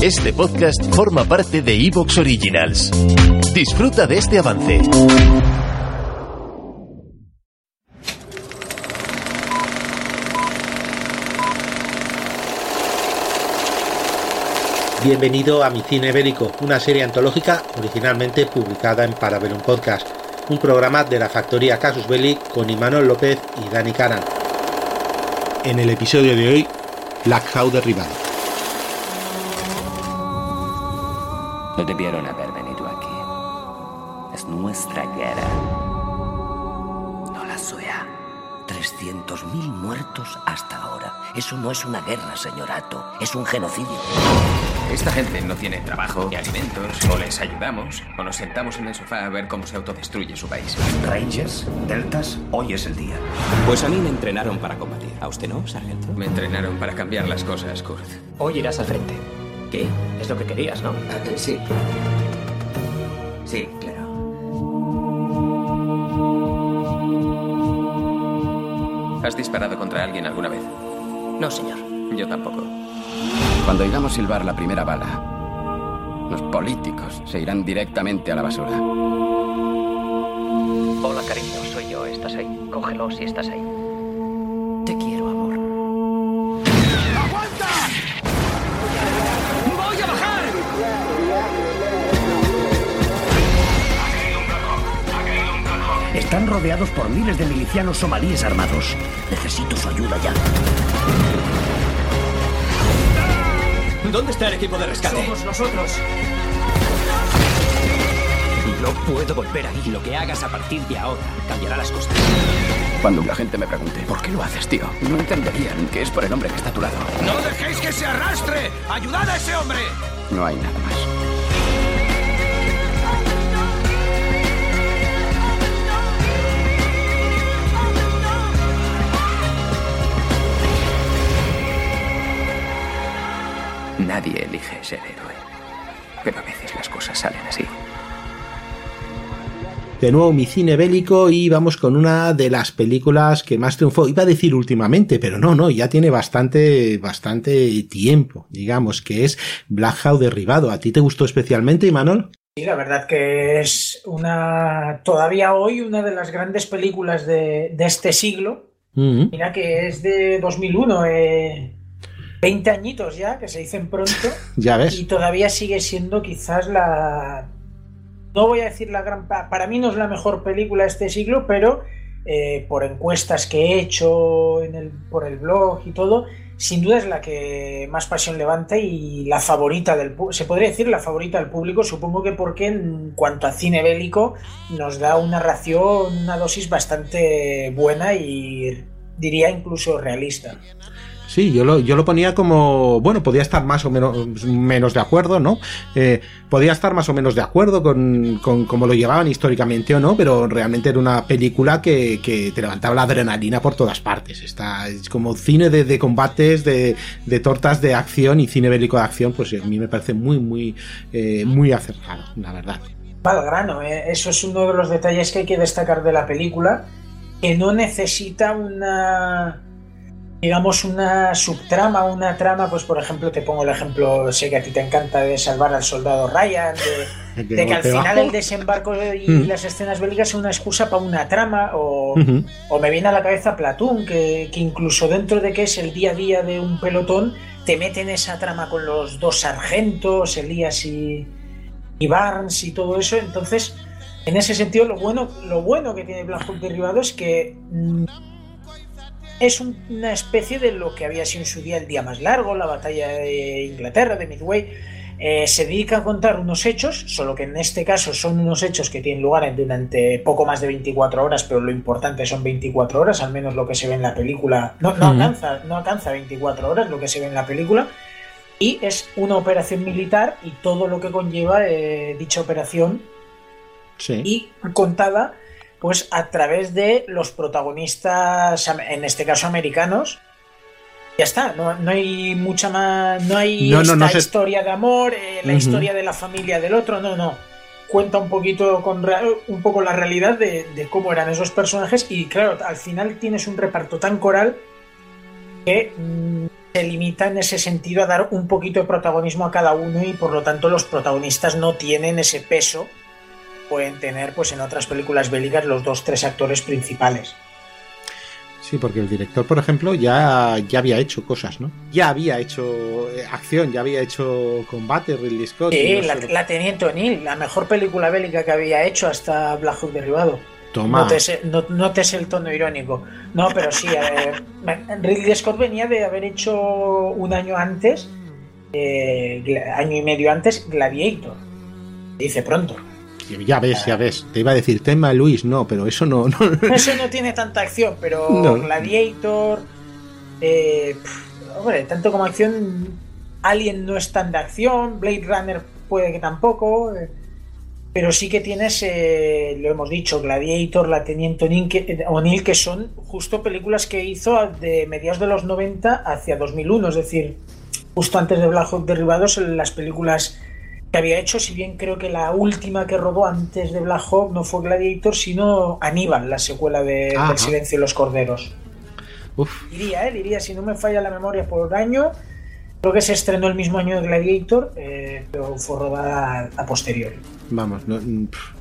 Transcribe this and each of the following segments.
Este podcast forma parte de Evox Originals. Disfruta de este avance. Bienvenido a Mi Cine Bélico, una serie antológica originalmente publicada en Parabellum Podcast, un programa de la factoría Casus Belli con Imanol López y Dani Canan. En el episodio de hoy, Black Hawk derribado. No debieron haber venido aquí. Es nuestra guerra. No la suya. 300.000 muertos hasta ahora. Eso no es una guerra, señor Ato. Es un genocidio. Esta gente no tiene trabajo ni alimentos, o les ayudamos, o nos sentamos en el sofá a ver cómo se autodestruye su país. Rangers, Deltas, hoy es el día. Pues a mí me entrenaron para combatir. ¿A usted no, sargento? Me entrenaron para cambiar las cosas, Kurt. Hoy irás al frente. ¿Qué? Es lo que querías, ¿no? Ah, sí. Sí, claro. ¿Has disparado contra alguien alguna vez? No, señor. Yo tampoco. Cuando oigamos silbar la primera bala, los políticos se irán directamente a la basura. Hola, cariño. Soy yo. Estás ahí. Cógelo si estás ahí. Te quiero, Están rodeados por miles de milicianos somalíes armados. Necesito su ayuda ya. ¿Dónde está el equipo de rescate? Somos nosotros. No puedo volver ahí. Lo que hagas a partir de ahora cambiará las cosas. Cuando la gente me pregunte, ¿por qué lo haces, tío? No entenderían que es por el hombre que está a tu lado. ¡No dejéis que se arrastre! ¡Ayudad a ese hombre! No hay nada más. Nadie elige ser héroe. Pero a veces las cosas salen así. De nuevo mi cine bélico y vamos con una de las películas que más triunfó. Iba a decir últimamente, pero no, no, ya tiene bastante, bastante tiempo, digamos, que es Black Hawk derribado. ¿A ti te gustó especialmente, Imanol? Sí, la verdad que es una, todavía hoy, una de las grandes películas de, de este siglo. Mm. Mira que es de 2001, eh, 20 añitos ya, que se dicen pronto, Ya ves. y todavía sigue siendo quizás la... No voy a decir la gran... pa- Para mí no es la mejor película de este siglo, pero eh, por encuestas que he hecho en el, por el blog y todo, sin duda es la que más pasión levanta y la favorita del público. Se podría decir la favorita del público, supongo que porque en cuanto a cine bélico nos da una ración, una dosis bastante buena y diría incluso realista. Sí, yo lo, yo lo ponía como, bueno, podía estar más o menos, menos de acuerdo, ¿no? Eh, podía estar más o menos de acuerdo con, con cómo lo llevaban históricamente o no, pero realmente era una película que, que te levantaba la adrenalina por todas partes. Está, es como cine de, combates, de, de tortas de acción y cine bélico de acción, pues a mí me parece muy, muy, eh, muy acertado, la verdad. Al grano, ¿eh? eso es uno de los detalles que hay que destacar de la película, que no necesita una, digamos, una subtrama, una trama, pues por ejemplo, te pongo el ejemplo, sé que a ti te encanta, de salvar al soldado Ryan, de, de que al final el desembarco y Mm. las escenas bélicas son una excusa para una trama, o, o me viene a la cabeza Platoon, que, que incluso dentro de que es el día a día de un pelotón, te meten esa trama con los dos sargentos, Elías y, y Barnes y todo eso. Entonces, en ese sentido, lo bueno, lo bueno que tiene Black Hawk derribado es que mm, es un- una especie de lo que había sido en su día el día más largo, la batalla de Inglaterra, de Midway. Eh, se dedica a contar unos hechos, solo que en este caso son unos hechos que tienen lugar durante poco más de 24 horas, pero lo importante son 24 horas, al menos lo que se ve en la película. No, no, alcanza, no alcanza 24 horas lo que se ve en la película. Y es una operación militar y todo lo que conlleva eh, dicha operación Sí. y contada pues a través de los protagonistas, en este caso americanos. Ya está, no, no hay mucha más, no hay No, no, esta se- historia de amor, eh, la historia de la familia del otro, no, no. Cuenta un poquito con un poco la realidad de, de cómo eran esos personajes y claro, al final tienes un reparto tan coral que mm, se limita en ese sentido a dar un poquito de protagonismo a cada uno y por lo tanto los protagonistas no tienen ese peso pueden tener pues en otras películas bélicas los dos tres actores principales. Sí, porque el director, por ejemplo, ya, ya había hecho cosas, ¿no? Ya había hecho eh, acción, ya había hecho combate, Ridley Scott. Sí, la, la, Teniente O'Neill, la mejor película bélica que había hecho hasta Black Hawk Derribado. Toma. No te, el tono irónico. No, pero sí, Ridley Scott venía de haber hecho un año antes, eh, año y medio antes, Gladiator. Dice pronto. Ya ves, ya ves. Te iba a decir tema Luis, no, pero eso no. Eso no tiene tanta acción, pero Gladiator. Eh, hombre, tanto como acción. Alien no es tan de acción. Blade Runner puede que tampoco. Eh, pero sí que tienes, eh, lo hemos dicho, Gladiator, La Teniente O'Neill, que son justo películas que hizo de mediados de los 90 hacia 2001, es decir, justo antes de Black Hawk Derribados, las películas que había hecho, si bien creo que la última que rodó antes de Black Hawk no fue Gladiator, sino Aníbal, la secuela de, del Silencio de los Corderos. Diría, ¿eh? diría, si no me falla la memoria por año, creo que se estrenó el mismo año de Gladiator, eh, pero fue rodada a posteriori. Vamos,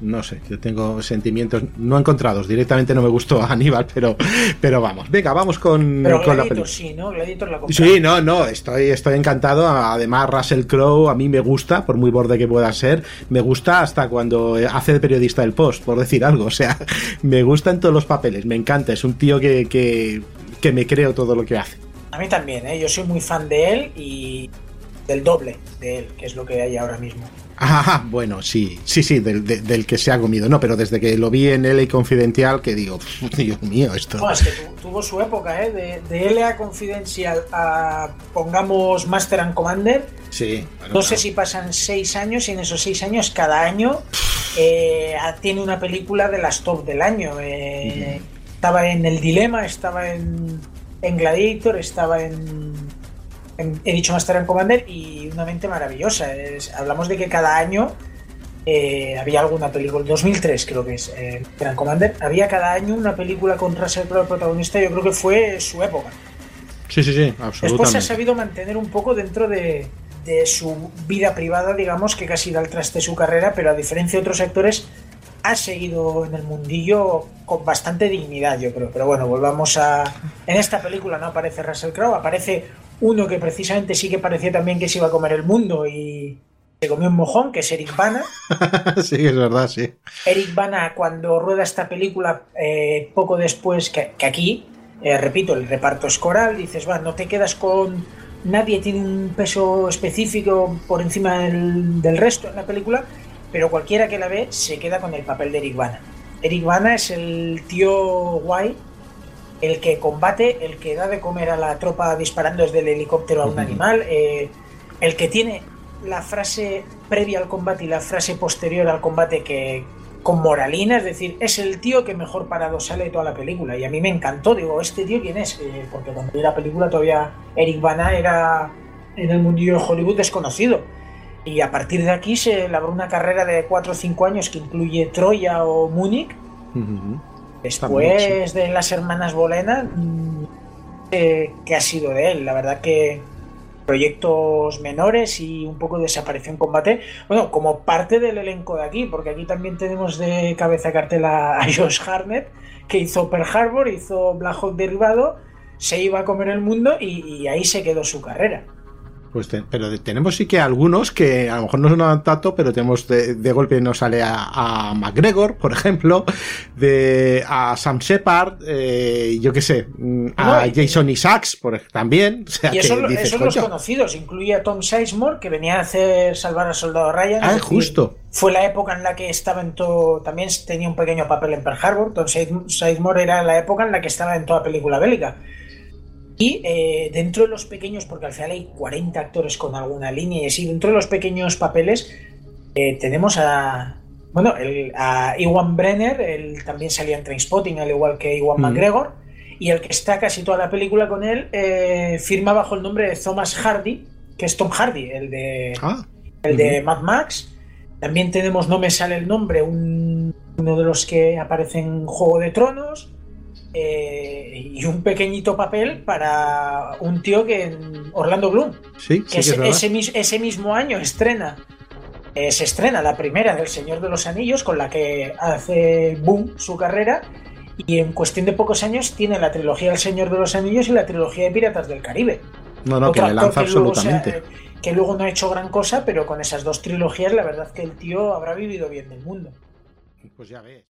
no, sé, yo tengo sentimientos no encontrados. Directamente no me gustó a Aníbal, pero, pero vamos. Venga, vamos con, pero con la película. Sí, ¿no? Gladiator la Sí, no, no, estoy, estoy encantado. Además, Russell Crowe a mí me gusta, por muy borde que pueda ser. Me gusta hasta cuando hace de periodista del post, por decir algo. O sea, me gusta en todos los papeles, me encanta. Es un tío que, que, que me creo todo lo que hace. A mí también, ¿eh? yo soy muy fan de él y del doble de él, que es lo que hay ahora mismo. Ah, bueno, sí, sí, sí, del, que se ha comido. No, pero desde que lo vi en LA Confidencial, que digo, Dios mío, esto. No, es que tuvo su época, ¿eh? De, de LA Confidencial a, pongamos, Master and Commander. Sí. no sé si pasan seis años y en esos seis años, cada año, eh, tiene una película de las top del año. Eh, estaba en El Dilema, estaba en, en Gladiator, estaba en he dicho Master and Commander y una mente maravillosa. hablamos de que cada año eh, había alguna película, 2003 creo que es eh, Master Commander, había cada año una película con Russell Crowe protagonista, yo creo que fue su época. Sí, sí, sí, absolutamente. Después se ha sabido mantener un poco dentro de, de su vida privada, digamos, que casi da al traste su carrera, pero a diferencia de otros actores, ha seguido en el mundillo con bastante dignidad, yo creo. Pero bueno, volvamos a. En esta película no aparece Russell Crowe, aparece uno que precisamente sí que parecía también que se iba a comer el mundo y se comió un mojón, que es Eric Bana. sí, es verdad, sí. Eric Bana, cuando rueda esta película, eh, poco después que, aquí, eh, repito, el reparto es coral, dices, va, no te quedas con. Nadie tiene un peso específico por encima del, del resto en la película, pero cualquiera que la ve se queda con el papel de Eric Bana. Eric Bana es el tío guay el que combate, el que da de comer a la tropa disparando desde el helicóptero a un animal, eh, el que tiene la frase previa al combate y la frase posterior al combate que con moralina, es decir, es el tío que mejor parado sale de toda la película. Y a mí me encantó, digo, ¿este tío quién es? Eh, porque cuando vi la película todavía Eric Bana era en el mundillo de Hollywood desconocido. Y a partir de aquí se labró una carrera de 4 o 5 años que incluye Troya o Múnich. Después de las hermanas Bolena, mm, eh, ¿qué ha sido de él? La verdad que proyectos menores y un poco de desaparición en combate. Bueno, como parte del elenco de aquí, porque aquí también tenemos de cabeza cartela a Josh Harnett, que hizo Pearl Harbor, hizo Black Hawk Derivado, se iba a comer el mundo y ahí se quedó su carrera. Pues pero tenemos sí que algunos que a lo mejor no sonaban tanto, pero tenemos de, golpe nos sale a, McGregor, por ejemplo, de a Sam Shepard, eh, yo qué sé, mm, a Jason Isaacs por, también. y esos son los conocidos, incluye a Tom Sizemore, que venía a hacer Salvar al Soldado Ryan. Ah, justo. Fue la época en la que estaba en todo, también tenía un pequeño papel en Pearl Harbor. Tom Sizemore era la época en la que estaba en toda película bélica. Y eh, dentro de los pequeños, porque al final hay 40 actores con alguna línea y así, dentro de los pequeños papeles eh, tenemos a, bueno, a Iwan Brenner, él también salía en Trainspotting, al igual que Iwan McGregor, y el que está casi toda la película con él eh, firma bajo el nombre de Thomas Hardy, que es Tom Hardy, el de, ah, el de Mad Max. También tenemos, no me sale el nombre, uno de los que aparece en Juego de Tronos. Eh, y un pequeñito papel para un tío que en Orlando Bloom. Sí, que, sí que ese, ese, mismo año estrena. Eh, se estrena la primera del Señor de los Anillos, con la que hace boom su carrera. Y en cuestión de pocos años tiene la trilogía del Señor de los Anillos y la trilogía de Piratas del Caribe. No, no, que le lanza absolutamente. que luego no ha hecho gran cosa, pero con esas dos trilogías, la verdad que el tío habrá vivido bien del mundo. Pues ya ves.